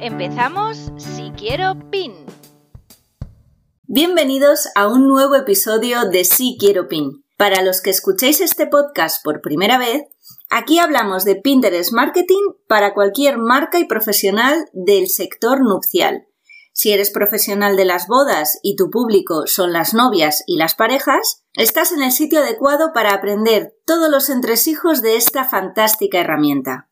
Empezamos Si Quiero PIN. Bienvenidos a un nuevo episodio de Si Quiero PIN. Para los que escuchéis este podcast por primera vez, aquí hablamos de Pinterest Marketing para cualquier marca y profesional del sector nupcial. Si eres profesional de las bodas y tu público son las novias y las parejas, estás en el sitio adecuado para aprender todos los entresijos de esta fantástica herramienta.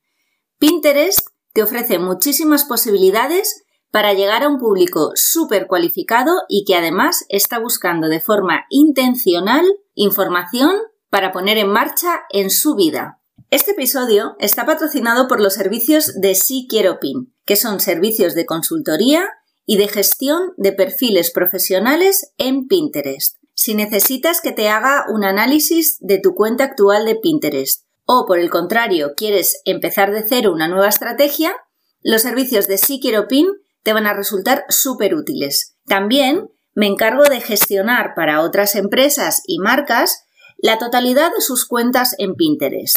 Pinterest te ofrece muchísimas posibilidades para llegar a un público súper cualificado y que además está buscando de forma intencional información para poner en marcha en su vida. Este episodio está patrocinado por los servicios de Sí Quiero Pin, que son servicios de consultoría y de gestión de perfiles profesionales en Pinterest. Si necesitas que te haga un análisis de tu cuenta actual de Pinterest o por el contrario quieres empezar de cero una nueva estrategia, los servicios de Si Pin te van a resultar súper útiles. También me encargo de gestionar para otras empresas y marcas la totalidad de sus cuentas en Pinterest,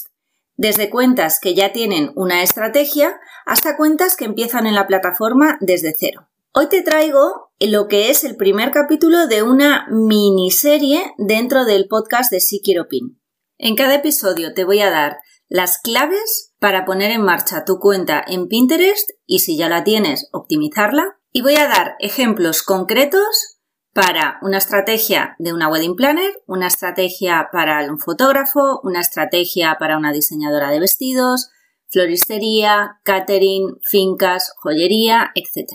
desde cuentas que ya tienen una estrategia hasta cuentas que empiezan en la plataforma desde cero. Hoy te traigo lo que es el primer capítulo de una miniserie dentro del podcast de Si Pin. En cada episodio te voy a dar las claves para poner en marcha tu cuenta en Pinterest y si ya la tienes, optimizarla. Y voy a dar ejemplos concretos para una estrategia de una wedding planner, una estrategia para un fotógrafo, una estrategia para una diseñadora de vestidos, floristería, catering, fincas, joyería, etc.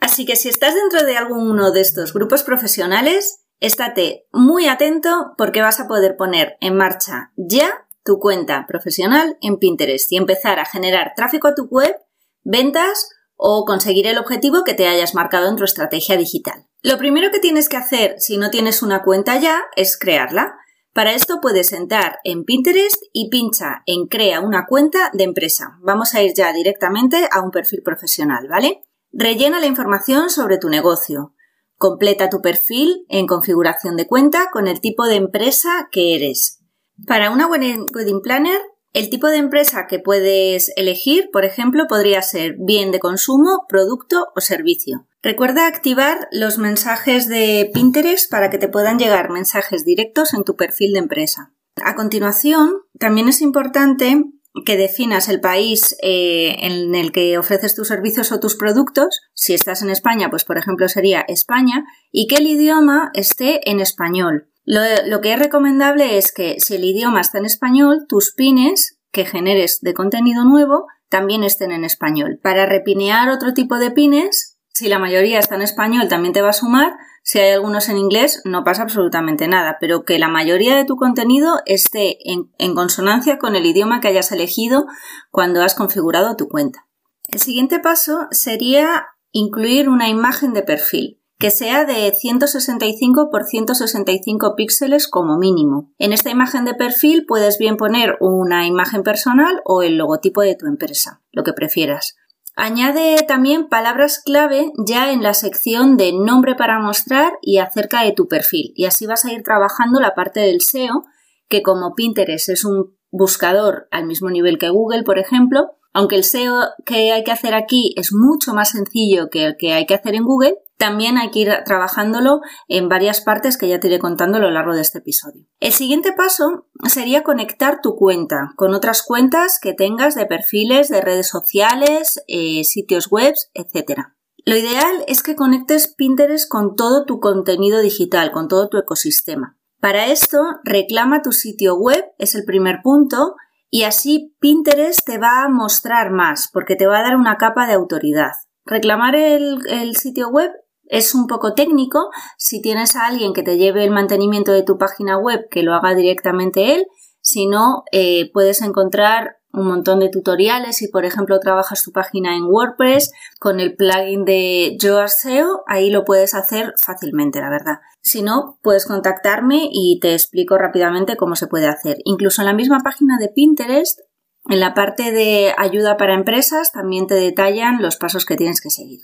Así que si estás dentro de alguno de estos grupos profesionales, Estate muy atento porque vas a poder poner en marcha ya tu cuenta profesional en Pinterest y empezar a generar tráfico a tu web, ventas o conseguir el objetivo que te hayas marcado en tu estrategia digital. Lo primero que tienes que hacer si no tienes una cuenta ya es crearla. Para esto puedes entrar en Pinterest y pincha en Crea una cuenta de empresa. Vamos a ir ya directamente a un perfil profesional, ¿vale? Rellena la información sobre tu negocio. Completa tu perfil en configuración de cuenta con el tipo de empresa que eres. Para una wedding planner, el tipo de empresa que puedes elegir, por ejemplo, podría ser bien de consumo, producto o servicio. Recuerda activar los mensajes de Pinterest para que te puedan llegar mensajes directos en tu perfil de empresa. A continuación, también es importante que definas el país eh, en el que ofreces tus servicios o tus productos. Si estás en España, pues por ejemplo sería España, y que el idioma esté en español. Lo, lo que es recomendable es que si el idioma está en español, tus pines que generes de contenido nuevo también estén en español. Para repinear otro tipo de pines, si la mayoría está en español, también te va a sumar, si hay algunos en inglés, no pasa absolutamente nada, pero que la mayoría de tu contenido esté en, consonancia con el idioma que hayas elegido cuando has configurado tu cuenta. El siguiente paso sería incluir una imagen de perfil que sea de 165 por 165 píxeles como mínimo. En esta imagen de perfil puedes bien poner una imagen personal o el logotipo de tu empresa, lo que prefieras. Añade también palabras clave ya en la sección de nombre para mostrar y acerca de tu perfil. Y así vas a ir trabajando la parte del SEO, que como Pinterest es un buscador al mismo nivel que Google, por ejemplo, aunque el SEO que hay que hacer aquí es mucho más sencillo que el que hay que hacer en Google, también hay que ir trabajándolo en varias partes que ya te iré contando a lo largo de este episodio. El siguiente paso sería conectar tu cuenta con otras cuentas que tengas de perfiles, de redes sociales, eh, sitios web, etc. Lo ideal es que conectes Pinterest con todo tu contenido digital, con todo tu ecosistema. Para esto, reclama tu sitio web, es el primer punto, y así Pinterest te va a mostrar más, porque te va a dar una capa de autoridad. Reclamar el, el sitio web es un poco técnico. Si tienes a alguien que te lleve el mantenimiento de tu página web, que lo haga directamente él. Si no, eh, puedes encontrar un montón de tutoriales. Si, por ejemplo, trabajas tu página en WordPress con el plugin de Yoast SEO, ahí lo puedes hacer fácilmente, la verdad. Si no, puedes contactarme y te explico rápidamente cómo se puede hacer. Incluso en la misma página de Pinterest, en la parte de ayuda para empresas, también te detallan los pasos que tienes que seguir.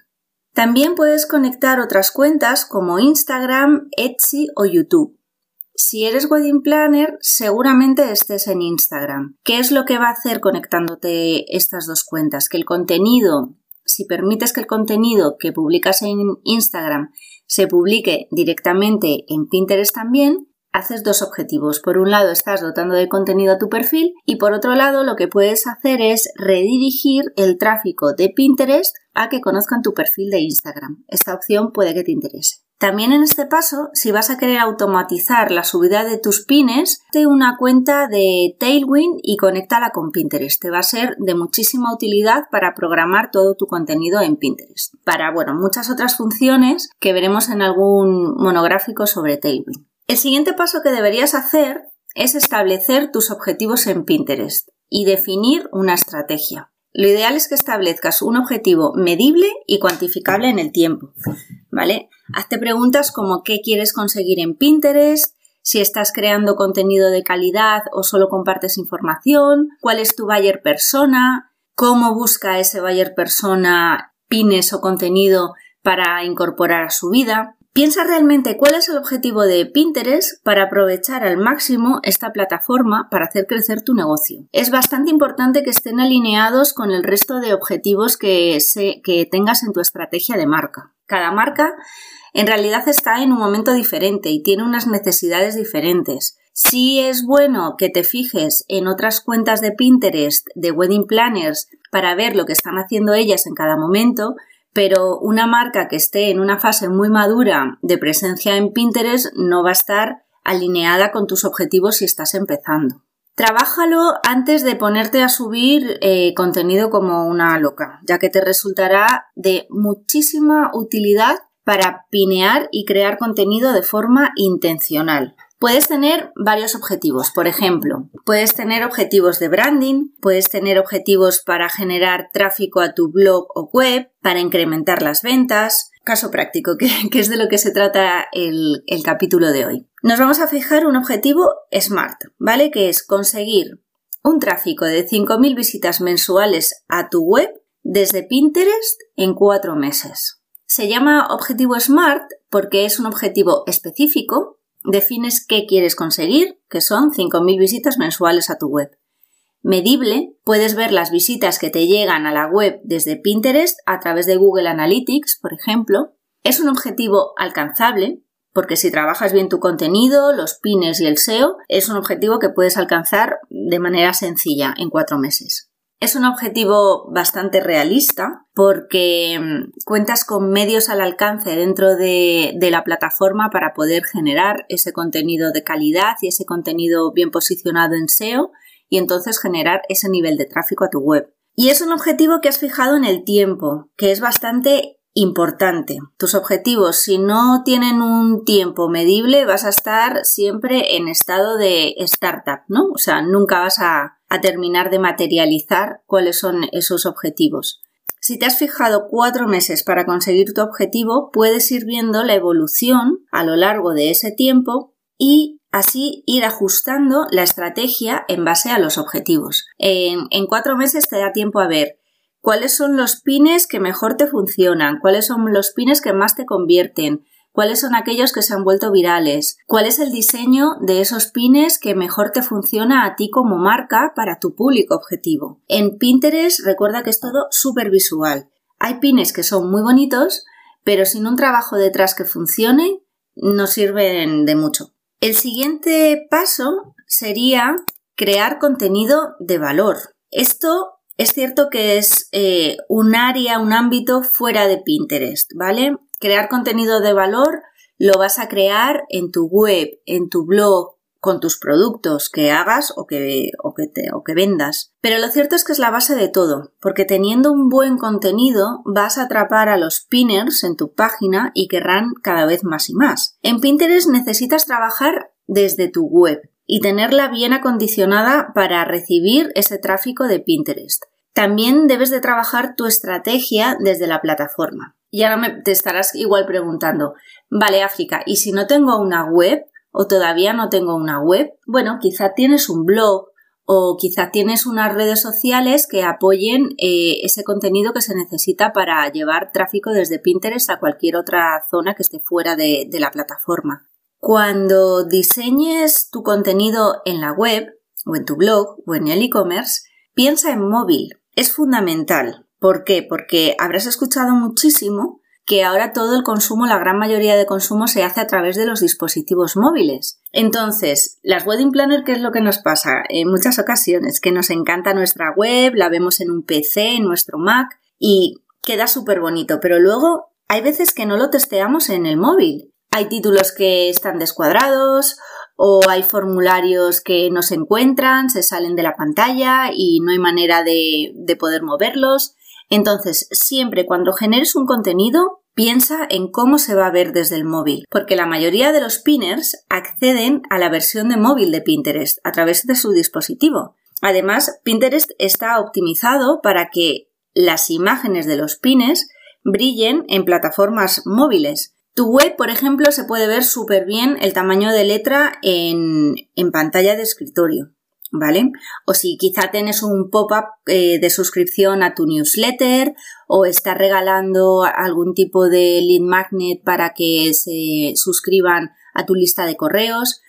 También puedes conectar otras cuentas como Instagram, Etsy o YouTube. Si eres wedding planner, seguramente estés en Instagram. ¿Qué es lo que va a hacer conectándote estas dos cuentas? Que el contenido, si permites que el contenido que publicas en Instagram se publique directamente en Pinterest también, haces dos objetivos. Por un lado, estás dotando de contenido a tu perfil y por otro lado, lo que puedes hacer es redirigir el tráfico de Pinterest a que conozcan tu perfil de Instagram. Esta opción puede que te interese. También en este paso, si vas a querer automatizar la subida de tus pines, te una cuenta de Tailwind y conéctala con Pinterest. Te va a ser de muchísima utilidad para programar todo tu contenido en Pinterest. Para, bueno, muchas otras funciones que veremos en algún monográfico sobre Tailwind. El siguiente paso que deberías hacer es establecer tus objetivos en Pinterest y definir una estrategia. Lo ideal es que establezcas un objetivo medible y cuantificable en el tiempo, ¿vale? Hazte preguntas como qué quieres conseguir en Pinterest, si estás creando contenido de calidad o solo compartes información, cuál es tu buyer persona, cómo busca ese buyer persona pines o contenido para incorporar a su vida. Piensa realmente cuál es el objetivo de Pinterest para aprovechar al máximo esta plataforma para hacer crecer tu negocio. Es bastante importante que estén alineados con el resto de objetivos que, tengas en tu estrategia de marca. Cada marca en realidad está en un momento diferente y tiene unas necesidades diferentes. Sí es bueno que te fijes en otras cuentas de Pinterest, de wedding planners, para ver lo que están haciendo ellas en cada momento, pero una marca que esté en una fase muy madura de presencia en Pinterest no va a estar alineada con tus objetivos si estás empezando. Trabájalo antes de ponerte a subir eh, contenido como una loca, ya que te resultará de muchísima utilidad para pinear y crear contenido de forma intencional. Puedes tener varios objetivos. Por ejemplo, puedes tener objetivos de branding, puedes tener objetivos para generar tráfico a tu blog o web, para incrementar las ventas. Caso práctico, que, es de lo que se trata el, el capítulo de hoy. Nos vamos a fijar un objetivo SMART, ¿vale? Que es conseguir un tráfico de 5.000 visitas mensuales a tu web desde Pinterest en cuatro meses. Se llama objetivo SMART porque es un objetivo específico defines qué quieres conseguir, que son 5.000 visitas mensuales a tu web. Medible, puedes ver las visitas que te llegan a la web desde Pinterest a través de Google Analytics, por ejemplo. Es un objetivo alcanzable, porque si trabajas bien tu contenido, los pines y el SEO, es un objetivo que puedes alcanzar de manera sencilla en cuatro meses. Es un objetivo bastante realista porque mm, cuentas con medios al alcance dentro de, la plataforma para poder generar ese contenido de calidad y ese contenido bien posicionado en SEO y entonces generar ese nivel de tráfico a tu web. Y es un objetivo que has fijado en el tiempo, que es bastante importante. Tus objetivos, si no tienen un tiempo medible, vas a estar siempre en estado de startup, ¿no? O sea, nunca vas a, a terminar de materializar cuáles son esos objetivos. Si te has fijado cuatro meses para conseguir tu objetivo, puedes ir viendo la evolución a lo largo de ese tiempo y así ir ajustando la estrategia en base a los objetivos. En, en, cuatro meses te da tiempo a ver cuáles son los pines que mejor te funcionan, cuáles son los pines que más te convierten, cuáles son aquellos que se han vuelto virales, cuál es el diseño de esos pines que mejor te funciona a ti como marca para tu público objetivo. En Pinterest recuerda que es todo súper visual. Hay pines que son muy bonitos, pero sin un trabajo detrás que funcione, no sirven de mucho. El siguiente paso sería crear contenido de valor. Esto es cierto que es eh, un área, un ámbito fuera de Pinterest, ¿vale? Crear contenido de valor lo vas a crear en tu web, en tu blog, con tus productos que hagas o que, o que, o que vendas. Pero lo cierto es que es la base de todo, porque teniendo un buen contenido vas a atrapar a los pinners en tu página y querrán cada vez más y más. En Pinterest necesitas trabajar desde tu web. y tenerla bien acondicionada para recibir ese tráfico de Pinterest. También debes de trabajar tu estrategia desde la plataforma. Y ahora me, te estarás igual preguntando, vale África, ¿y si no tengo una web o todavía no tengo una web? Bueno, quizá tienes un blog o quizá tienes unas redes sociales que apoyen eh, ese contenido que se necesita para llevar tráfico desde Pinterest a cualquier otra zona que esté fuera de, de la plataforma. Cuando diseñes tu contenido en la web o en tu blog o en el e-commerce, piensa en móvil. Es fundamental. ¿Por qué? Porque habrás escuchado muchísimo que ahora todo el consumo, la gran mayoría de consumo se hace a través de los dispositivos móviles. Entonces, las wedding planner, ¿qué es lo que nos pasa? En muchas ocasiones, que nos encanta nuestra web, la vemos en un PC, en nuestro Mac y queda súper bonito, pero luego hay veces que no lo testeamos en el móvil. Hay títulos que están descuadrados o hay formularios que no se encuentran, se salen de la pantalla y no hay manera de, de poder moverlos. Entonces, siempre cuando generes un contenido, piensa en cómo se va a ver desde el móvil, porque la mayoría de los pinners acceden a la versión de móvil de Pinterest a través de su dispositivo. Además, Pinterest está optimizado para que las imágenes de los pines brillen en plataformas móviles. Tu web, por ejemplo, se puede ver súper bien el tamaño de letra en, en pantalla de escritorio. ¿Vale? O si quizá tienes un pop-up eh, de suscripción a tu newsletter o estás regalando algún tipo de lead magnet para que se suscriban a tu lista de correos.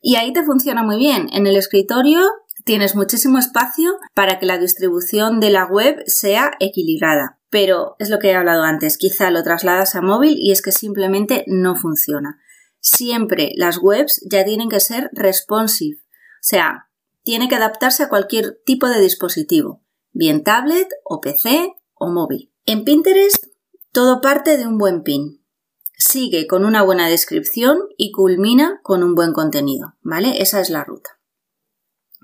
Y ahí te funciona muy bien. En el escritorio tienes muchísimo espacio para que la distribución de la web sea equilibrada. Pero es lo que he hablado antes, quizá lo trasladas a móvil y es que simplemente no funciona. Siempre las webs ya tienen que ser responsive. O sea, tiene que adaptarse a cualquier tipo de dispositivo, bien tablet o PC o móvil. En Pinterest todo parte de un buen pin. Sigue con una buena descripción y culmina con un buen contenido, ¿vale? Esa es la ruta.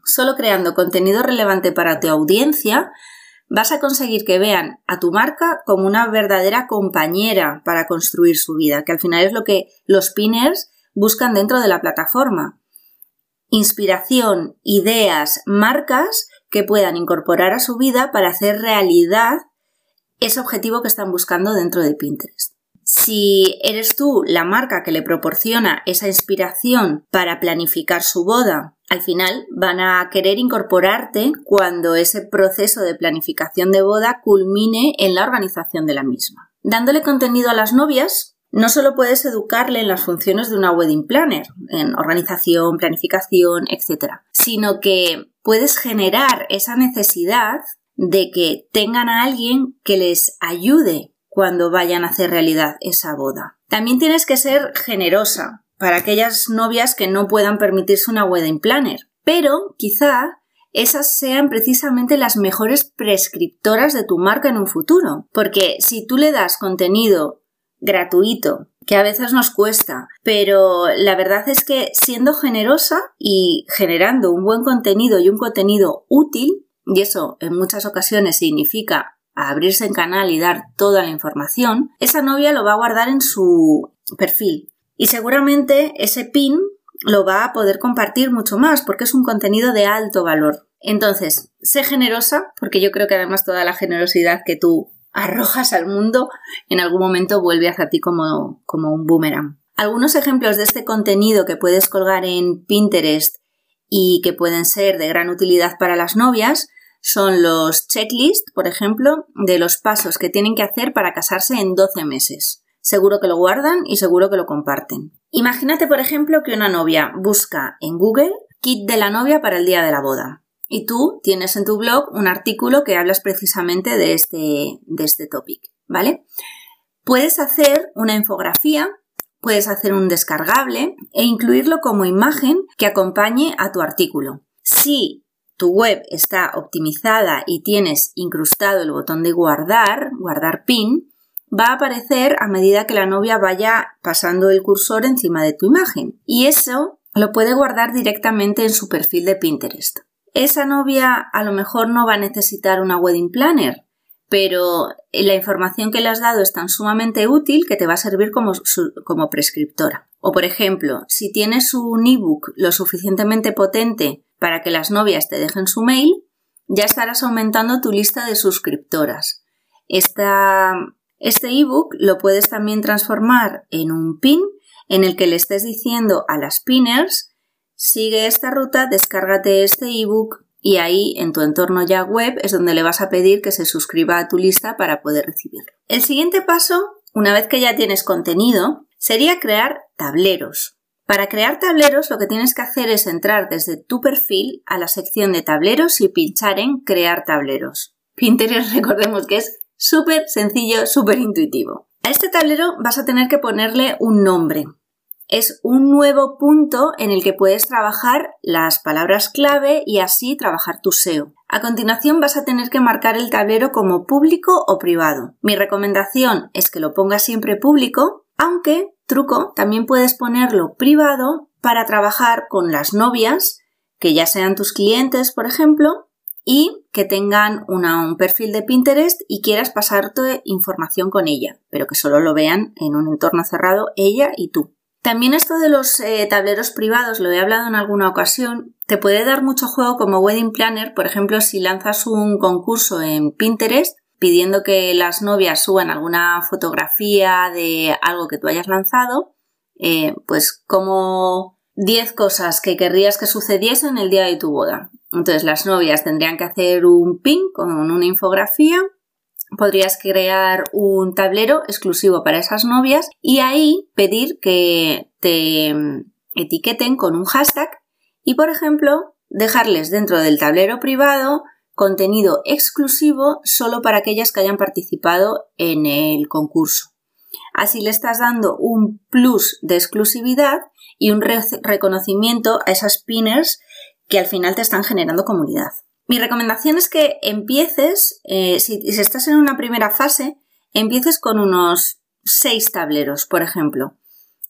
Solo creando contenido relevante para tu audiencia vas a conseguir que vean a tu marca como una verdadera compañera para construir su vida, que al final es lo que los pinners buscan dentro de la plataforma, inspiración, ideas, marcas que puedan incorporar a su vida para hacer realidad ese objetivo que están buscando dentro de Pinterest. Si eres tú la marca que le proporciona esa inspiración para planificar su boda, al final van a querer incorporarte cuando ese proceso de planificación de boda culmine en la organización de la misma. Dándole contenido a las novias, no solo puedes educarle en las funciones de una wedding planner, en organización, planificación, etc., sino que puedes generar esa necesidad de que tengan a alguien que les ayude cuando vayan a hacer realidad esa boda. También tienes que ser generosa para aquellas novias que no puedan permitirse una wedding planner, pero quizá esas sean precisamente las mejores prescriptoras de tu marca en un futuro, porque si tú le das contenido gratuito, que a veces nos cuesta, pero la verdad es que siendo generosa y generando un buen contenido y un contenido útil, y eso en muchas ocasiones significa abrirse en canal y dar toda la información, esa novia lo va a guardar en su perfil. Y seguramente ese pin lo va a poder compartir mucho más porque es un contenido de alto valor. Entonces, sé generosa, porque yo creo que además toda la generosidad que tú arrojas al mundo, en algún momento vuelve hacia ti como, como un boomerang. Algunos ejemplos de este contenido que puedes colgar en Pinterest y que pueden ser de gran utilidad para las novias son los checklists, por ejemplo, de los pasos que tienen que hacer para casarse en 12 meses. Seguro que lo guardan y seguro que lo comparten. Imagínate, por ejemplo, que una novia busca en Google kit de la novia para el día de la boda y tú tienes en tu blog un artículo que hablas precisamente de este, de este topic, ¿vale? Puedes hacer una infografía, puedes hacer un descargable e incluirlo como imagen que acompañe a tu artículo. Si tu web está optimizada y tienes incrustado el botón de guardar, guardar pin, va a aparecer a medida que la novia vaya pasando el cursor encima de tu imagen. Y eso lo puede guardar directamente en su perfil de Pinterest. Esa novia a lo mejor no va a necesitar una wedding planner, pero la información que le has dado es tan sumamente útil que te va a servir como, como prescriptora. O por ejemplo, si tienes un ebook lo suficientemente potente para que las novias te dejen su mail, ya estarás aumentando tu lista de suscriptoras. Este ebook lo puedes también transformar en un pin en el que le estés diciendo a las pinners sigue esta ruta, descárgate este ebook y ahí en tu entorno ya web es donde le vas a pedir que se suscriba a tu lista para poder recibirlo. El siguiente paso, una vez que ya tienes contenido, sería crear tableros. Para crear tableros lo que tienes que hacer es entrar desde tu perfil a la sección de tableros y pinchar en crear tableros. Pinterest recordemos que es súper sencillo, súper intuitivo. A este tablero vas a tener que ponerle un nombre es un nuevo punto en el que puedes trabajar las palabras clave y así trabajar tu SEO. A continuación vas a tener que marcar el tablero como público o privado. Mi recomendación es que lo pongas siempre público, aunque, truco, también puedes ponerlo privado para trabajar con las novias, que ya sean tus clientes, por ejemplo, y que tengan un perfil de Pinterest y quieras pasarte información con ella, pero que solo lo vean en un entorno cerrado ella y tú. También esto de los eh, tableros privados, lo he hablado en alguna ocasión, te puede dar mucho juego como wedding planner, por ejemplo, si lanzas un concurso en Pinterest pidiendo que las novias suban alguna fotografía de algo que tú hayas lanzado, eh, pues como 10 cosas que querrías que sucediesen el día de tu boda. Entonces las novias tendrían que hacer un pin con una infografía podrías crear un tablero exclusivo para esas novias y ahí pedir que te etiqueten con un hashtag y, por ejemplo, dejarles dentro del tablero privado contenido exclusivo solo para aquellas que hayan participado en el concurso. Así le estás dando un plus de exclusividad y un reconocimiento a esas pinners que al final te están generando comunidad. Mi recomendación es que empieces, eh, si, estás en una primera fase, empieces con unos seis tableros, por ejemplo,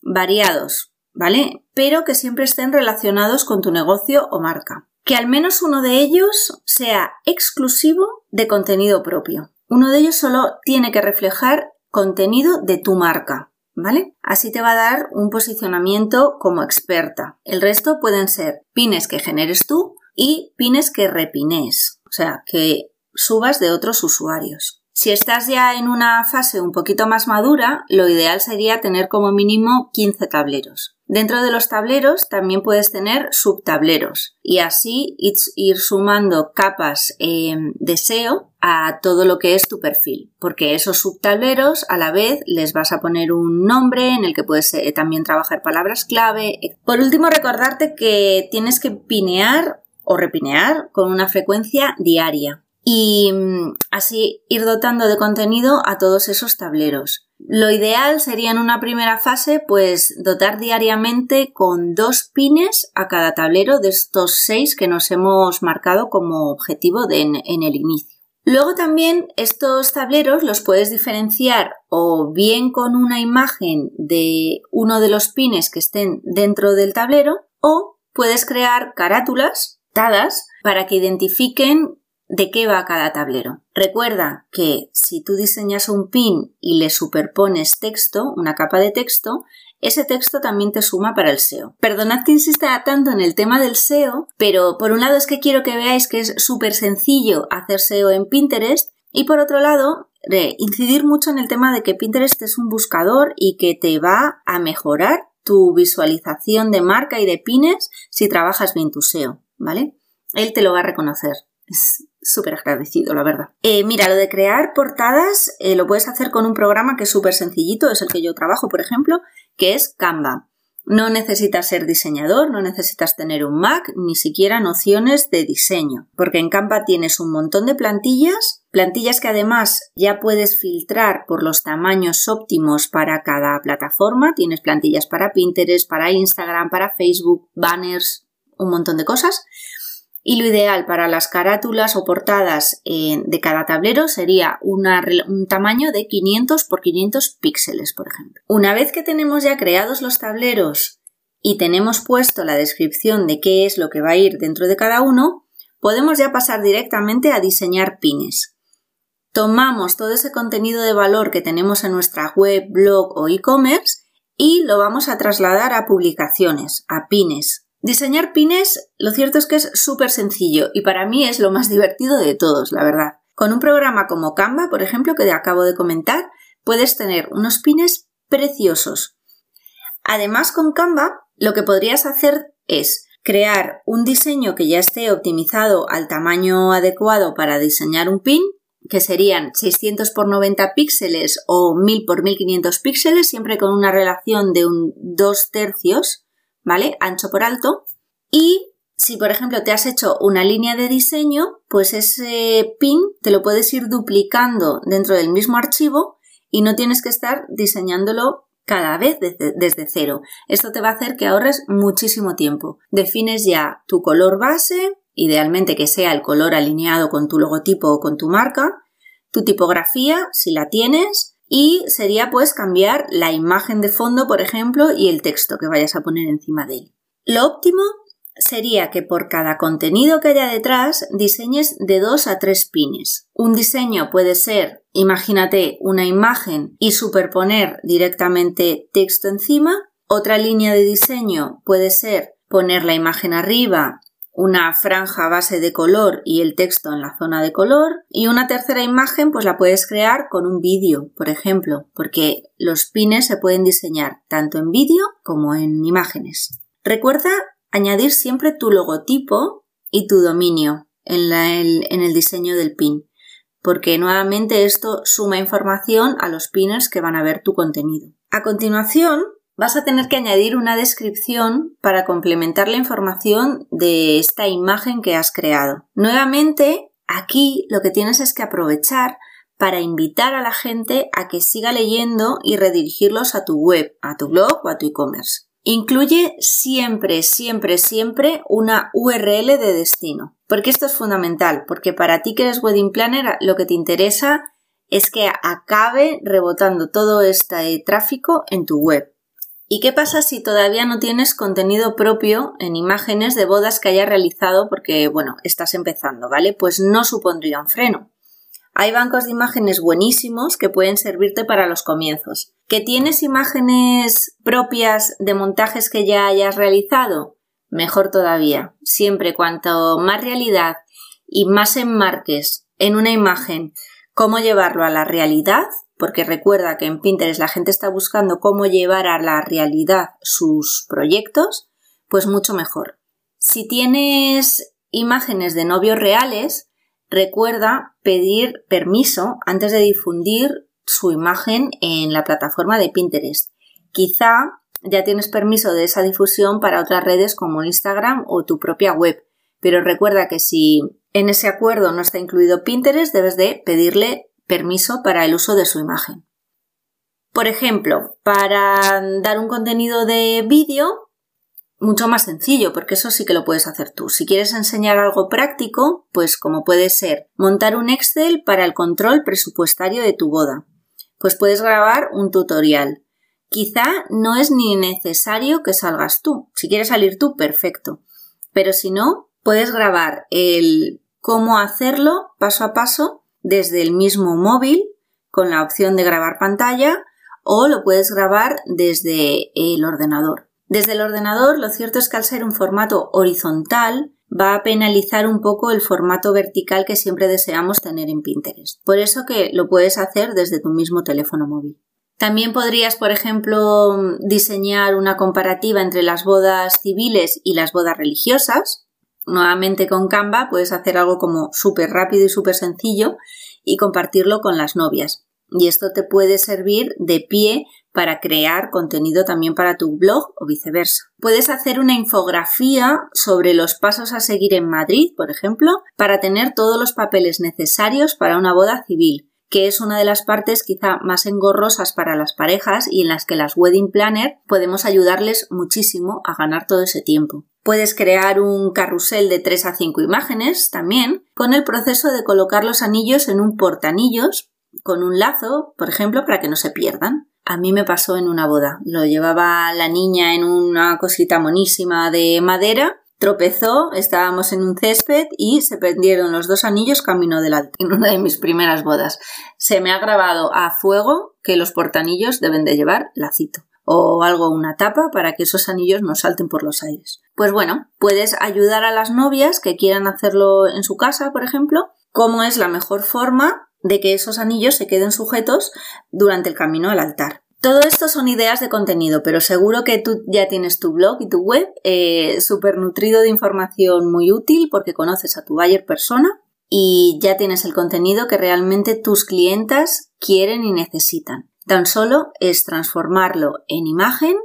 variados, ¿vale? Pero que siempre estén relacionados con tu negocio o marca. Que al menos uno de ellos sea exclusivo de contenido propio. Uno de ellos solo tiene que reflejar contenido de tu marca, ¿vale? Así te va a dar un posicionamiento como experta. El resto pueden ser pines que generes tú y pines que repines, o sea, que subas de otros usuarios. Si estás ya en una fase un poquito más madura, lo ideal sería tener como mínimo 15 tableros. Dentro de los tableros también puedes tener subtableros y así ir sumando capas eh, de SEO a todo lo que es tu perfil, porque esos subtableros a la vez les vas a poner un nombre en el que puedes eh, también trabajar palabras clave. Por último, recordarte que tienes que pinear o repinear con una frecuencia diaria y mm, así ir dotando de contenido a todos esos tableros. Lo ideal sería en una primera fase pues dotar diariamente con dos pines a cada tablero de estos seis que nos hemos marcado como objetivo en, en el inicio. Luego también estos tableros los puedes diferenciar o bien con una imagen de uno de los pines que estén dentro del tablero o puedes crear carátulas para que identifiquen de qué va cada tablero. Recuerda que si tú diseñas un pin y le superpones texto, una capa de texto, ese texto también te suma para el SEO. Perdonad que insista tanto en el tema del SEO, pero por un lado es que quiero que veáis que es súper sencillo hacer SEO en Pinterest y por otro lado incidir mucho en el tema de que Pinterest es un buscador y que te va a mejorar tu visualización de marca y de pines si trabajas bien tu SEO. ¿Vale? Él te lo va a reconocer. Es súper agradecido, la verdad. Eh, mira, lo de crear portadas eh, lo puedes hacer con un programa que es súper sencillito, es el que yo trabajo, por ejemplo, que es Canva. No necesitas ser diseñador, no necesitas tener un Mac, ni siquiera nociones de diseño, porque en Canva tienes un montón de plantillas, plantillas que además ya puedes filtrar por los tamaños óptimos para cada plataforma, tienes plantillas para Pinterest, para Instagram, para Facebook, banners, un montón de cosas. Y lo ideal para las carátulas o portadas eh, de cada tablero sería un tamaño de 500 por 500 píxeles, por ejemplo. Una vez que tenemos ya creados los tableros y tenemos puesto la descripción de qué es lo que va a ir dentro de cada uno, podemos ya pasar directamente a diseñar pines. tomamos todo ese contenido de valor que tenemos en nuestra web, blog o e-commerce y lo vamos a trasladar a publicaciones, a pines. Diseñar pines, lo cierto es que es súper sencillo y para mí es lo más divertido de todos, la verdad. Con un programa como Canva, por ejemplo, que te acabo de comentar, puedes tener unos pines preciosos. Además, con Canva, lo que podrías hacer es crear un diseño que ya esté optimizado al tamaño adecuado para diseñar un pin, que serían 600 x 90 píxeles o 1000 x 1500 píxeles, siempre con una relación de un 2 tercios, ¿vale? Ancho por alto. Y si, por ejemplo, te has hecho una línea de diseño, pues ese pin te lo puedes ir duplicando dentro del mismo archivo y no tienes que estar diseñándolo cada vez desde, cero. Esto te va a hacer que ahorres muchísimo tiempo. Defines ya tu color base, idealmente que sea el color alineado con tu logotipo o con tu marca, tu tipografía, si la tienes, y sería pues cambiar la imagen de fondo, por ejemplo, y el texto que vayas a poner encima de él. Lo óptimo sería que por cada contenido que haya detrás diseñes de dos a tres pines. Un diseño puede ser, imagínate, una imagen y superponer directamente texto encima. Otra línea de diseño puede ser poner la imagen arriba, una franja base de color y el texto en la zona de color. Y una tercera imagen pues la puedes crear con un vídeo, por ejemplo, porque los pines se pueden diseñar tanto en vídeo como en imágenes. Recuerda añadir siempre tu logotipo y tu dominio en, el, diseño del pin, porque nuevamente esto suma información a los pinners que van a ver tu contenido. A continuación, vas a tener que añadir una descripción para complementar la información de esta imagen que has creado. Nuevamente, aquí lo que tienes es que aprovechar para invitar a la gente a que siga leyendo y redirigirlos a tu web, a tu blog o a tu e-commerce. Incluye siempre, siempre, siempre una URL de destino. Porque esto es fundamental, porque para ti que eres wedding planner lo que te interesa es que acabe rebotando todo este tráfico en tu web. ¿Y qué pasa si todavía no tienes contenido propio en imágenes de bodas que hayas realizado porque, bueno, estás empezando, ¿vale? Pues no supondría un freno. Hay bancos de imágenes buenísimos que pueden servirte para los comienzos. ¿Que tienes imágenes propias de montajes que ya hayas realizado? Mejor todavía. Siempre cuanto más realidad y más enmarques en una imagen cómo llevarlo a la realidad, porque recuerda que en Pinterest la gente está buscando cómo llevar a la realidad sus proyectos, pues mucho mejor. Si tienes imágenes de novios reales, recuerda pedir permiso antes de difundir su imagen en la plataforma de Pinterest. Quizá ya tienes permiso de esa difusión para otras redes como Instagram o tu propia web, pero recuerda que si en ese acuerdo no está incluido Pinterest, debes de pedirle permiso para el uso de su imagen. Por ejemplo, para dar un contenido de vídeo, mucho más sencillo, porque eso sí que lo puedes hacer tú. Si quieres enseñar algo práctico, pues como puede ser montar un Excel para el control presupuestario de tu boda, pues puedes grabar un tutorial. Quizá no es ni necesario que salgas tú. Si quieres salir tú, perfecto. Pero si no, puedes grabar el cómo hacerlo paso a paso desde el mismo móvil con la opción de grabar pantalla o lo puedes grabar desde el ordenador. Desde el ordenador, lo cierto es que al ser un formato horizontal, va a penalizar un poco el formato vertical que siempre deseamos tener en Pinterest. Por eso que lo puedes hacer desde tu mismo teléfono móvil. También podrías, por ejemplo, diseñar una comparativa entre las bodas civiles y las bodas religiosas. Nuevamente con Canva puedes hacer algo como súper rápido y súper sencillo y compartirlo con las novias. Y esto te puede servir de pie para crear contenido también para tu blog o viceversa. Puedes hacer una infografía sobre los pasos a seguir en Madrid, por ejemplo, para tener todos los papeles necesarios para una boda civil, que es una de las partes quizá más engorrosas para las parejas y en las que las wedding planner podemos ayudarles muchísimo a ganar todo ese tiempo. Puedes crear un carrusel de 3 a 5 imágenes también con el proceso de colocar los anillos en un portanillos con un lazo, por ejemplo, para que no se pierdan. A mí me pasó en una boda. Lo llevaba la niña en una cosita monísima de madera, tropezó, estábamos en un césped y se prendieron los dos anillos camino del altar en una de mis primeras bodas. Se me ha grabado a fuego que los portanillos deben de llevar lacito o algo, una tapa para que esos anillos no salten por los aires. Pues bueno, puedes ayudar a las novias que quieran hacerlo en su casa, por ejemplo, cómo es la mejor forma de que esos anillos se queden sujetos durante el camino al altar. Todo esto son ideas de contenido, pero seguro que tú ya tienes tu blog y tu web eh, súper nutrido de información muy útil porque conoces a tu buyer persona y ya tienes el contenido que realmente tus clientas quieren y necesitan. Tan solo es transformarlo en imagen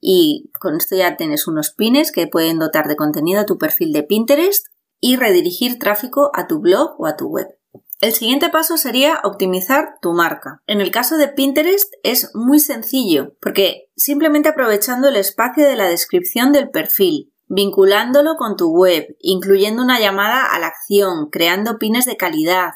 y con esto ya tienes unos pines que pueden dotar de contenido a tu perfil de Pinterest y redirigir tráfico a tu blog o a tu web. El siguiente paso sería optimizar tu marca. En el caso de Pinterest es muy sencillo, porque simplemente aprovechando el espacio de la descripción del perfil, vinculándolo con tu web, incluyendo una llamada a la acción, creando pines de calidad,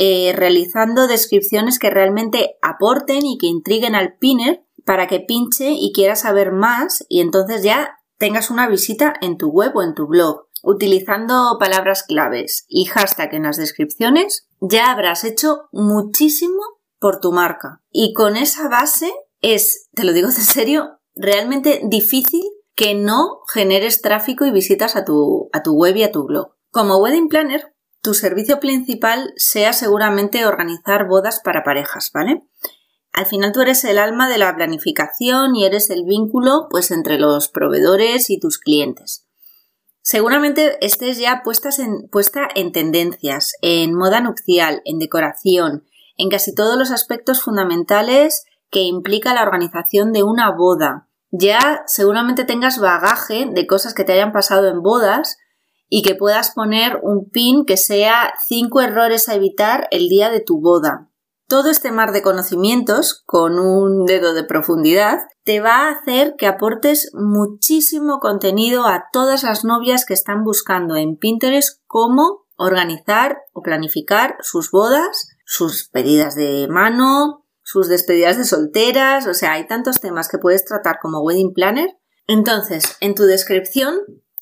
eh, realizando descripciones que realmente aporten y que intriguen al pinner para que pinche y quiera saber más y entonces ya tengas una visita en tu web o en tu blog. Utilizando palabras claves y hashtag en las descripciones, ya habrás hecho muchísimo por tu marca. Y con esa base es, te lo digo en serio, realmente difícil que no generes tráfico y visitas a tu, a tu web y a tu blog. Como wedding planner, tu servicio principal sea seguramente organizar bodas para parejas, ¿vale? Al final tú eres el alma de la planificación y eres el vínculo pues entre los proveedores y tus clientes. Seguramente estés ya en, puesta en tendencias, en moda nupcial, en decoración, en casi todos los aspectos fundamentales que implica la organización de una boda. Ya seguramente tengas bagaje de cosas que te hayan pasado en bodas y que puedas poner un pin que sea cinco errores a evitar el día de tu boda. Todo este mar de conocimientos, con un dedo de profundidad, te va a hacer que aportes muchísimo contenido a todas las novias que están buscando en Pinterest cómo organizar o planificar sus bodas, sus pedidas de mano, sus despedidas de solteras, o sea, hay tantos temas que puedes tratar como wedding planner. Entonces, en tu descripción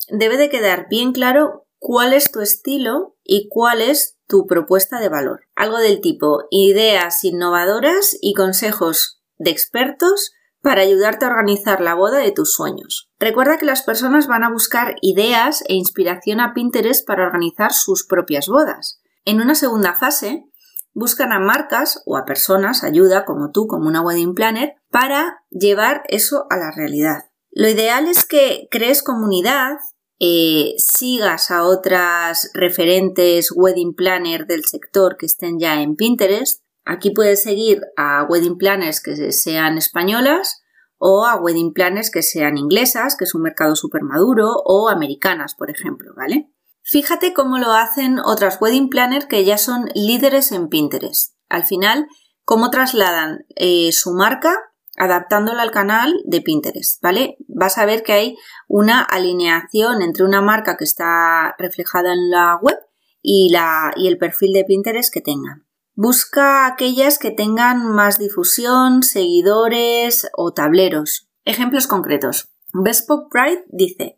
debe de quedar bien claro cuál es tu estilo y cuál es tu propuesta de valor. Algo del tipo ideas innovadoras y consejos de expertos para ayudarte a organizar la boda de tus sueños. Recuerda que las personas van a buscar ideas e inspiración a Pinterest para organizar sus propias bodas. En una segunda fase, buscan a marcas o a personas, ayuda como tú, como una wedding planner, para llevar eso a la realidad. Lo ideal es que crees comunidad, eh, sigas a otras referentes wedding planner del sector que estén ya en Pinterest Aquí puedes seguir a wedding planners que sean españolas o a wedding planners que sean inglesas, que es un mercado súper maduro, o americanas, por ejemplo, ¿vale? Fíjate cómo lo hacen otras wedding planners que ya son líderes en Pinterest. Al final, cómo trasladan eh, su marca adaptándola al canal de Pinterest, ¿vale? Vas a ver que hay una alineación entre una marca que está reflejada en la web y, la, y el perfil de Pinterest que tengan. Busca aquellas que tengan más difusión, seguidores o tableros. Ejemplos concretos. Bespoke Pride dice,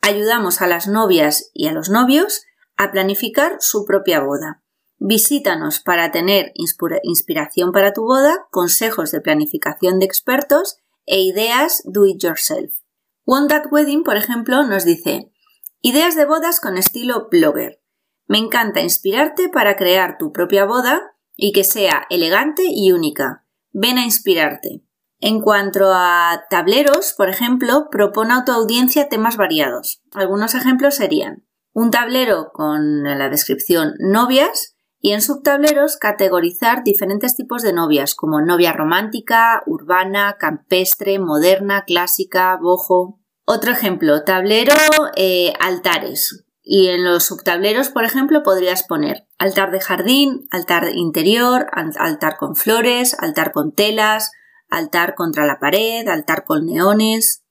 ayudamos a las novias y a los novios a planificar su propia boda. Visítanos para tener inspiración para tu boda, consejos de planificación de expertos e ideas do it yourself. One That Wedding, por ejemplo, nos dice ideas de bodas con estilo blogger. Me encanta inspirarte para crear tu propia boda y que sea elegante y única. Ven a inspirarte. En cuanto a tableros, por ejemplo, propone a tu audiencia temas variados. Algunos ejemplos serían un tablero con la descripción novias y en subtableros categorizar diferentes tipos de novias como novia romántica, urbana, campestre, moderna, clásica, bojo. Otro ejemplo, tablero eh, altares. Y en los subtableros, por ejemplo, podrías poner altar de jardín, altar interior, altar con flores, altar con telas, altar contra la pared, altar con neones.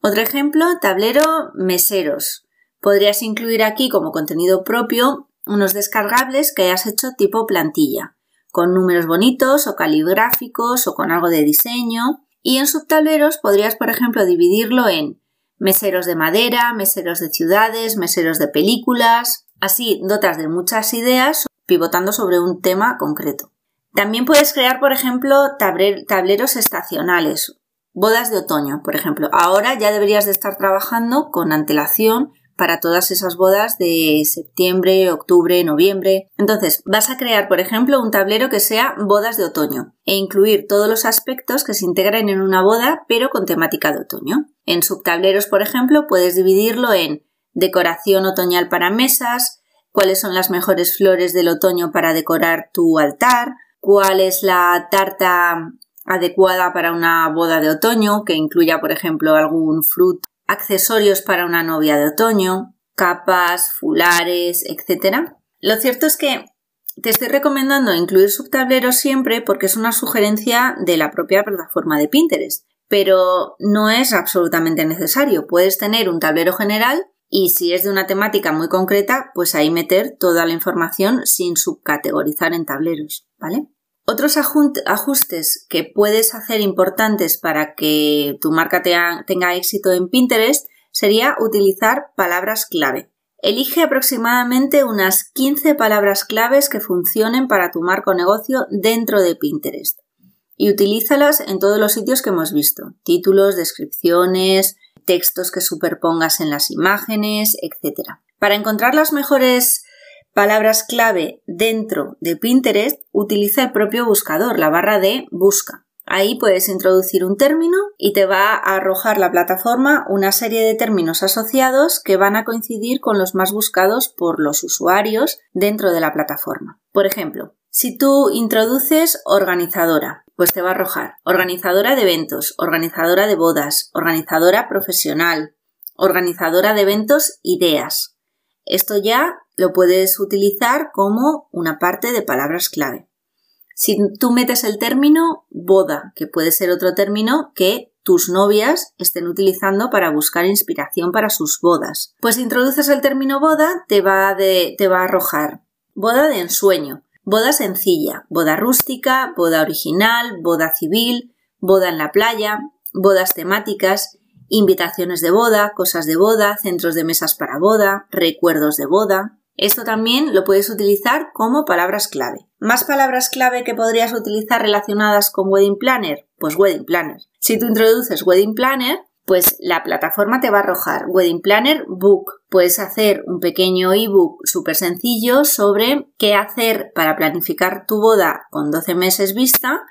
Otro ejemplo, tablero meseros. Podrías incluir aquí como contenido propio unos descargables que hayas hecho tipo plantilla, con números bonitos o caligráficos o con algo de diseño. Y en subtableros podrías, por ejemplo, dividirlo en meseros de madera, meseros de ciudades, meseros de películas. Así dotas de muchas ideas pivotando sobre un tema concreto. También puedes crear, por ejemplo, tableros estacionales, bodas de otoño, por ejemplo. Ahora ya deberías de estar trabajando con antelación para todas esas bodas de septiembre, octubre, noviembre. Entonces, vas a crear, por ejemplo, un tablero que sea bodas de otoño e incluir todos los aspectos que se integran en una boda, pero con temática de otoño. En subtableros, por ejemplo, puedes dividirlo en decoración otoñal para mesas, cuáles son las mejores flores del otoño para decorar tu altar, cuál es la tarta adecuada para una boda de otoño, que incluya, por ejemplo, algún fruto accesorios para una novia de otoño, capas, fulares, etc. Lo cierto es que te estoy recomendando incluir subtableros siempre porque es una sugerencia de la propia plataforma de Pinterest, pero no es absolutamente necesario. Puedes tener un tablero general y si es de una temática muy concreta, pues ahí meter toda la información sin subcategorizar en tableros, ¿vale? Otros ajustes que puedes hacer importantes para que tu marca tenga éxito en Pinterest sería utilizar palabras clave. Elige aproximadamente unas 15 palabras claves que funcionen para tu marca o negocio dentro de Pinterest y utilízalas en todos los sitios que hemos visto, títulos, descripciones, textos que superpongas en las imágenes, etc. Para encontrar las mejores palabras clave dentro de Pinterest, utiliza el propio buscador, la barra de busca. Ahí puedes introducir un término y te va a arrojar la plataforma una serie de términos asociados que van a coincidir con los más buscados por los usuarios dentro de la plataforma. Por ejemplo, si tú introduces organizadora, pues te va a arrojar organizadora de eventos, organizadora de bodas, organizadora profesional, organizadora de eventos ideas. Esto ya lo puedes utilizar como una parte de palabras clave. Si tú metes el término boda, que puede ser otro término que tus novias estén utilizando para buscar inspiración para sus bodas, pues si introduces el término boda, te va, te va a arrojar. Boda de ensueño, boda sencilla, boda rústica, boda original, boda civil, boda en la playa, bodas temáticas, invitaciones de boda, cosas de boda, centros de mesas para boda, recuerdos de boda. Esto también lo puedes utilizar como palabras clave. ¿Más palabras clave que podrías utilizar relacionadas con Wedding Planner? Pues Wedding Planner. Si tú introduces Wedding Planner, pues la plataforma te va a arrojar Wedding Planner Book. Puedes hacer un pequeño ebook súper sencillo sobre qué hacer para planificar tu boda con 12 meses vista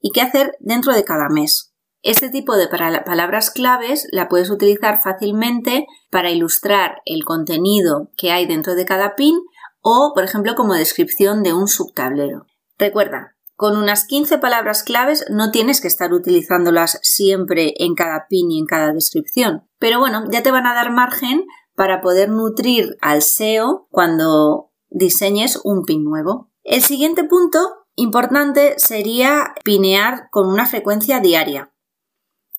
y qué hacer dentro de cada mes. Este tipo de palabras claves la puedes utilizar fácilmente para ilustrar el contenido que hay dentro de cada pin o, por ejemplo, como descripción de un subtablero. Recuerda, con unas 15 palabras claves no tienes que estar utilizándolas siempre en cada pin y en cada descripción, pero bueno, ya te van a dar margen para poder nutrir al SEO cuando diseñes un pin nuevo. El siguiente punto importante sería pinear con una frecuencia diaria.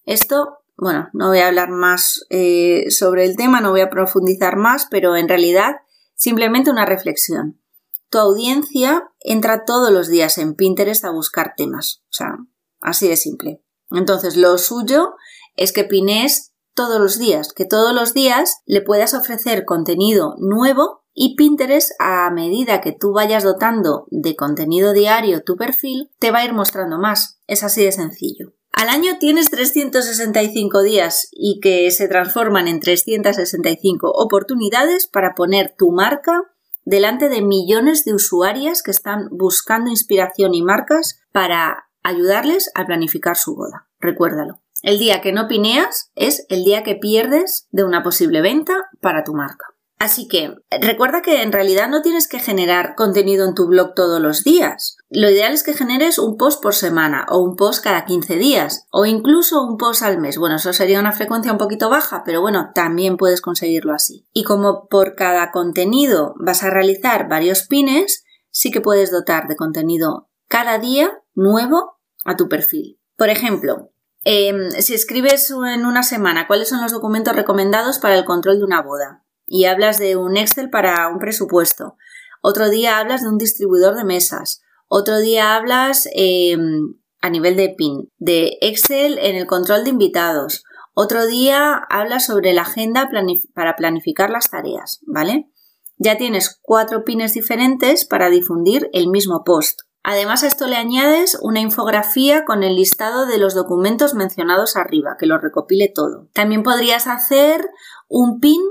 Esto, bueno, no voy a hablar más eh, sobre el tema, no voy a profundizar más, pero en realidad simplemente una reflexión. Tu audiencia entra todos los días en Pinterest a buscar temas, o sea, así de simple. Entonces, lo suyo es que pines todos los días, que todos los días le puedas ofrecer contenido nuevo y Pinterest, a medida que tú vayas dotando de contenido diario tu perfil, te va a ir mostrando más. Es así de sencillo. Al año tienes 365 días y que se transforman en 365 oportunidades para poner tu marca delante de millones de usuarias que están buscando inspiración y marcas para ayudarles a planificar su boda. Recuérdalo. El día que no pineas es el día que pierdes de una posible venta para tu marca. Así que recuerda que en realidad no tienes que generar contenido en tu blog todos los días. Lo ideal es que generes un post por semana o un post cada 15 días o incluso un post al mes. Bueno, eso sería una frecuencia un poquito baja, pero bueno, también puedes conseguirlo así. Y como por cada contenido vas a realizar varios pines, sí que puedes dotar de contenido cada día nuevo a tu perfil. Por ejemplo, em, si escribes en una semana cuáles son los documentos recomendados para el control de una boda, y hablas de un Excel para un presupuesto. Otro día hablas de un distribuidor de mesas. Otro día hablas em, a nivel de PIN, de Excel en el control de invitados. Otro día habla sobre la agenda para planificar las tareas, ¿vale? Ya tienes cuatro pines diferentes para difundir el mismo post. Además a esto le añades una infografía con el listado de los documentos mencionados arriba, que lo recopile todo. También podrías hacer un pin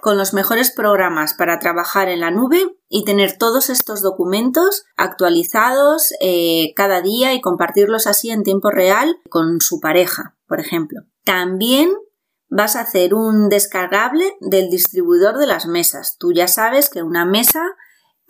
con los mejores programas para trabajar en la nube y tener todos estos documentos actualizados eh, cada día y compartirlos así en tiempo real con su pareja, por ejemplo. También vas a hacer un descargable del distribuidor de las mesas. Tú ya sabes que una mesa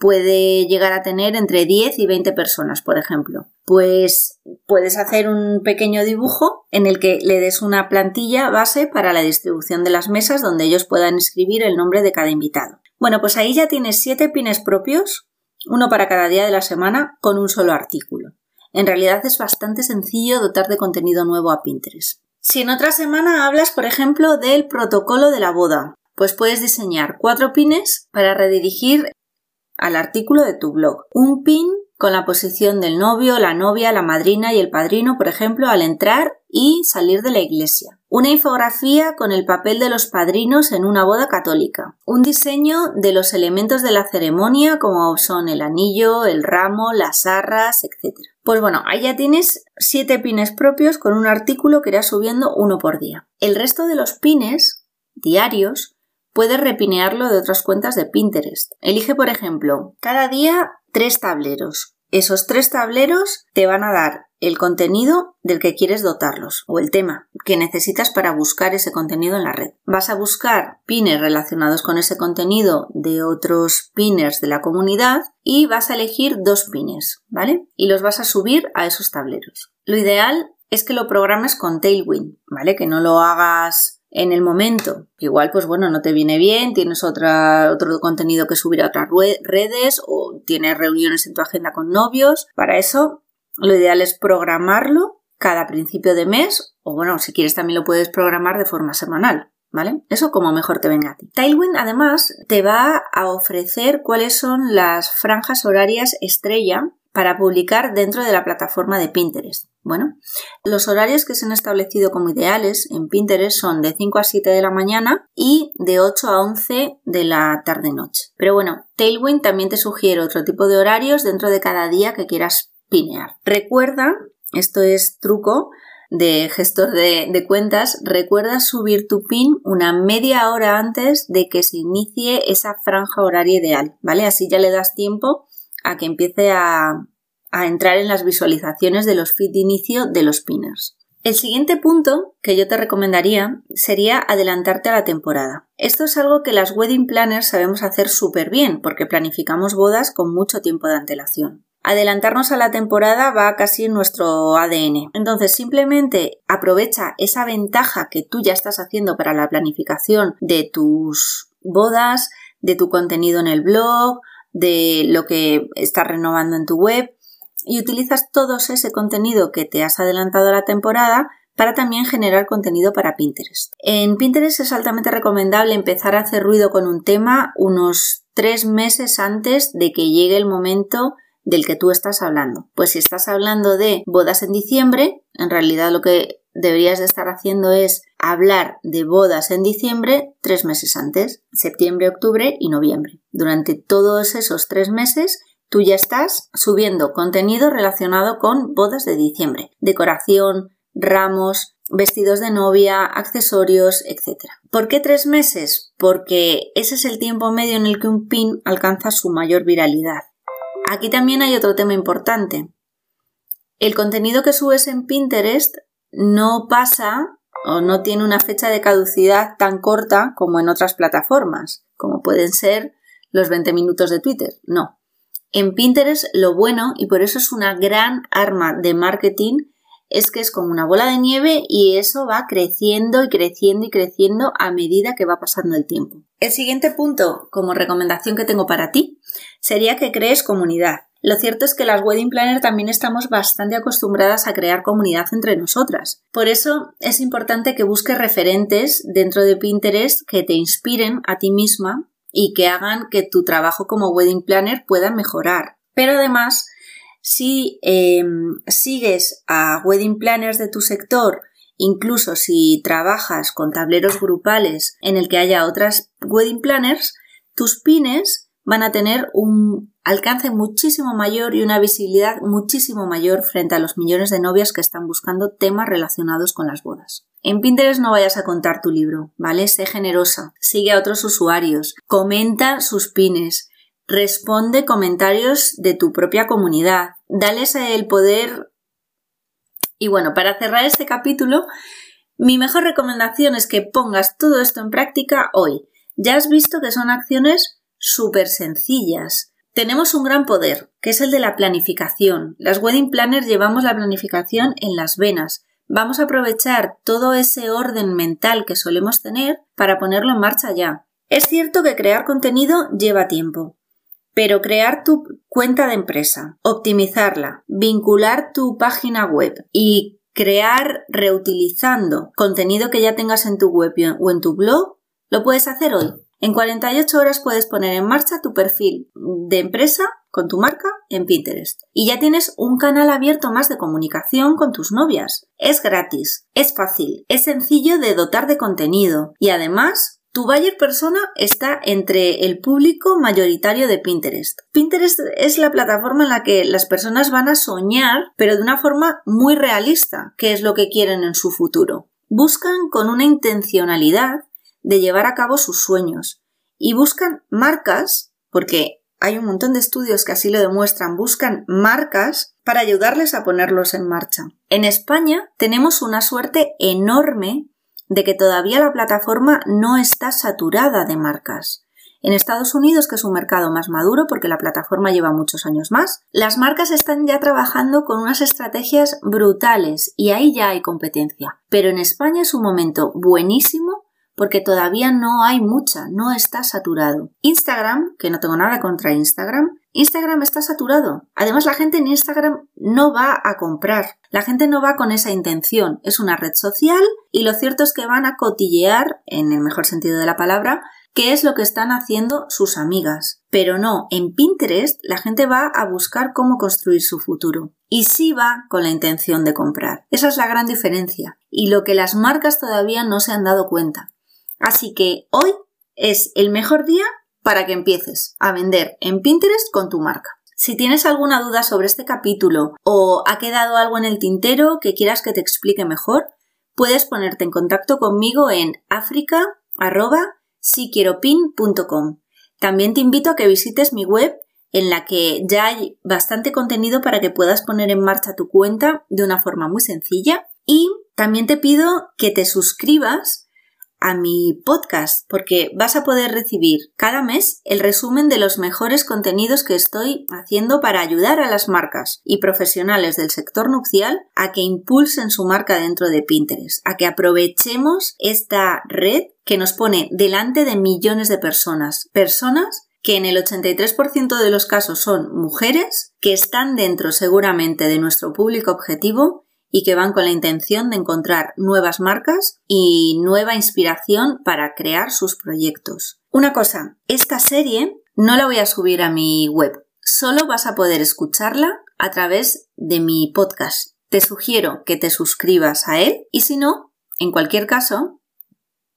puede llegar a tener entre 10 y 20 personas, por ejemplo. Pues puedes hacer un pequeño dibujo en el que le des una plantilla base para la distribución de las mesas donde ellos puedan escribir el nombre de cada invitado. Bueno, pues ahí ya tienes 7 pines propios, uno para cada día de la semana, con un solo artículo. En realidad es bastante sencillo dotar de contenido nuevo a Pinterest. Si en otra semana hablas, por ejemplo, del protocolo de la boda, pues puedes diseñar cuatro pines para redirigir al artículo de tu blog. Un pin con la posición del novio, la novia, la madrina y el padrino, por ejemplo, al entrar y salir de la iglesia. Una infografía con el papel de los padrinos en una boda católica. Un diseño de los elementos de la ceremonia como son el anillo, el ramo, las arras, etc. Pues bueno, ahí ya tienes siete pines propios con un artículo que irás subiendo uno por día. El resto de los pines diarios Puedes repinearlo de otras cuentas de Pinterest. Elige, por ejemplo, cada día tres tableros. Esos tres tableros te van a dar el contenido del que quieres dotarlos o el tema que necesitas para buscar ese contenido en la red. Vas a buscar pines relacionados con ese contenido de otros pinners de la comunidad y vas a elegir dos pines, ¿vale? Y los vas a subir a esos tableros. Lo ideal es que lo programes con Tailwind, ¿vale? Que no lo hagas en el momento. Igual, pues bueno, no te viene bien, tienes otra, otro contenido que subir a otras redes o tienes reuniones en tu agenda con novios. Para eso, lo ideal es programarlo cada principio de mes o bueno, si quieres también lo puedes programar de forma semanal. ¿Vale? Eso como mejor te venga a ti. Tailwind además te va a ofrecer cuáles son las franjas horarias estrella para publicar dentro de la plataforma de Pinterest. Bueno, los horarios que se han establecido como ideales en Pinterest son de 5 a 7 de la mañana y de 8 a 11 de la tarde-noche. Pero bueno, Tailwind también te sugiere otro tipo de horarios dentro de cada día que quieras pinear. Recuerda, esto es truco, de gestor de, de, cuentas, recuerda subir tu pin una media hora antes de que se inicie esa franja horaria ideal, ¿vale? Así ya le das tiempo a que empiece a, a entrar en las visualizaciones de los feeds de inicio de los pinners. El siguiente punto que yo te recomendaría sería adelantarte a la temporada. Esto es algo que las wedding planners sabemos hacer súper bien porque planificamos bodas con mucho tiempo de antelación. Adelantarnos a la temporada va casi en nuestro ADN. Entonces simplemente aprovecha esa ventaja que tú ya estás haciendo para la planificación de tus bodas, de tu contenido en el blog, de lo que estás renovando en tu web y utilizas todo ese contenido que te has adelantado a la temporada para también generar contenido para Pinterest. En Pinterest es altamente recomendable empezar a hacer ruido con un tema unos tres meses antes de que llegue el momento del que tú estás hablando. Pues si estás hablando de bodas en diciembre, en realidad lo que deberías de estar haciendo es hablar de bodas en diciembre tres meses antes, septiembre, octubre y noviembre. Durante todos esos tres meses tú ya estás subiendo contenido relacionado con bodas de diciembre, decoración, ramos, vestidos de novia, accesorios, etc. ¿Por qué tres meses? Porque ese es el tiempo medio en el que un pin alcanza su mayor viralidad. Aquí también hay otro tema importante. El contenido que subes en Pinterest no pasa o no tiene una fecha de caducidad tan corta como en otras plataformas, como pueden ser los 20 minutos de Twitter. No, en Pinterest lo bueno, y por eso es una gran arma de marketing, es que es como una bola de nieve y eso va creciendo y creciendo y creciendo a medida que va pasando el tiempo. El siguiente punto, como recomendación que tengo para ti, sería que crees comunidad. Lo cierto es que las wedding planner también estamos bastante acostumbradas a crear comunidad entre nosotras. Por eso es importante que busques referentes dentro de Pinterest que te inspiren a ti misma y que hagan que tu trabajo como wedding planner pueda mejorar. Pero además, si em, sigues a wedding planners de tu sector incluso si trabajas con tableros grupales en el que haya otras wedding planners, tus pines van a tener un alcance muchísimo mayor y una visibilidad muchísimo mayor frente a los millones de novias que están buscando temas relacionados con las bodas. En Pinterest no vayas a contar tu libro, ¿vale? Sé generosa, sigue a otros usuarios, comenta sus pines, responde comentarios de tu propia comunidad, dales el poder. Y bueno, para cerrar este capítulo, mi mejor recomendación es que pongas todo esto en práctica hoy. Ya has visto que son acciones súper sencillas. Tenemos un gran poder, que es el de la planificación. Las wedding planners llevamos la planificación en las venas. Vamos a aprovechar todo ese orden mental que solemos tener para ponerlo en marcha ya. Es cierto que crear contenido lleva tiempo, pero crear tu cuenta de empresa, optimizarla, vincular tu página web y crear reutilizando contenido que ya tengas en tu web o en tu blog, lo puedes hacer hoy. En 48 horas puedes poner en marcha tu perfil de empresa con tu marca en Pinterest. Y ya tienes un canal abierto más de comunicación con tus novias. Es gratis, es fácil, es sencillo de dotar de contenido y además tu buyer persona está entre el público mayoritario de Pinterest. Pinterest es la plataforma en la que las personas van a soñar, pero de una forma muy realista, qué es lo que quieren en su futuro. Buscan con una intencionalidad de llevar a cabo sus sueños y buscan marcas, porque hay un montón de estudios que así lo demuestran, buscan marcas para ayudarles a ponerlos en marcha. En España tenemos una suerte enorme de que todavía la plataforma no está saturada de marcas. En Estados Unidos, que es un mercado más maduro porque la plataforma lleva muchos años más, las marcas están ya trabajando con unas estrategias brutales y ahí ya hay competencia. Pero en España es un momento buenísimo porque todavía no hay mucha, no está saturado. Instagram, que no tengo nada contra Instagram, Instagram está saturado. Además, la gente en Instagram no va a comprar. La gente no va con esa intención. Es una red social y lo cierto es que van a cotillear, en el mejor sentido de la palabra, qué es lo que están haciendo sus amigas. Pero no, en Pinterest la gente va a buscar cómo construir su futuro. Y sí va con la intención de comprar. Esa es la gran diferencia. Y lo que las marcas todavía no se han dado cuenta. Así que hoy es el mejor día para que empieces a vender en Pinterest con tu marca. Si tienes alguna duda sobre este capítulo o ha quedado algo en el tintero que quieras que te explique mejor, puedes ponerte en contacto conmigo en africa.siquieropin.com. También te invito a que visites mi web en la que ya hay bastante contenido para que puedas poner en marcha tu cuenta de una forma muy sencilla y también te pido que te suscribas a mi podcast porque vas a poder recibir cada mes el resumen de los mejores contenidos que estoy haciendo para ayudar a las marcas y profesionales del sector nupcial a que impulsen su marca dentro de Pinterest, a que aprovechemos esta red que nos pone delante de millones de personas, personas que en el 83% de los casos son mujeres que están dentro seguramente de nuestro público objetivo y que van con la intención de encontrar nuevas marcas y nueva inspiración para crear sus proyectos. Una cosa, esta serie no la voy a subir a mi web, solo vas a poder escucharla a través de mi podcast. Te sugiero que te suscribas a él y si no, en cualquier caso,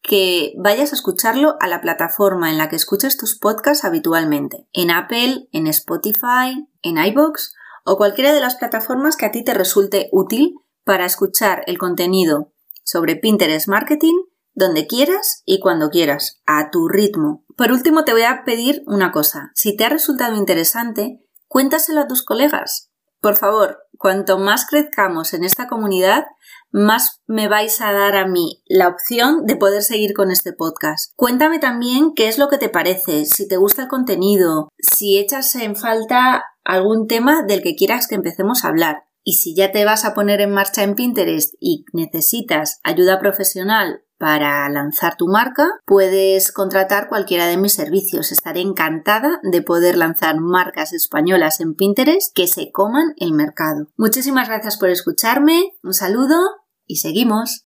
que vayas a escucharlo a la plataforma en la que escuchas tus podcasts habitualmente, en Apple, en Spotify, en iBox o cualquiera de las plataformas que a ti te resulte útil para escuchar el contenido sobre Pinterest Marketing donde quieras y cuando quieras, a tu ritmo. Por último, te voy a pedir una cosa. Si te ha resultado interesante, cuéntaselo a tus colegas. Por favor, cuanto más crezcamos en esta comunidad, más me vais a dar a mí la opción de poder seguir con este podcast. Cuéntame también qué es lo que te parece, si te gusta el contenido, si echas en falta algún tema del que quieras que empecemos a hablar. Y si ya te vas a poner en marcha en Pinterest y necesitas ayuda profesional para lanzar tu marca, puedes contratar cualquiera de mis servicios. Estaré encantada de poder lanzar marcas españolas en Pinterest que se coman el mercado. Muchísimas gracias por escucharme, un saludo y seguimos.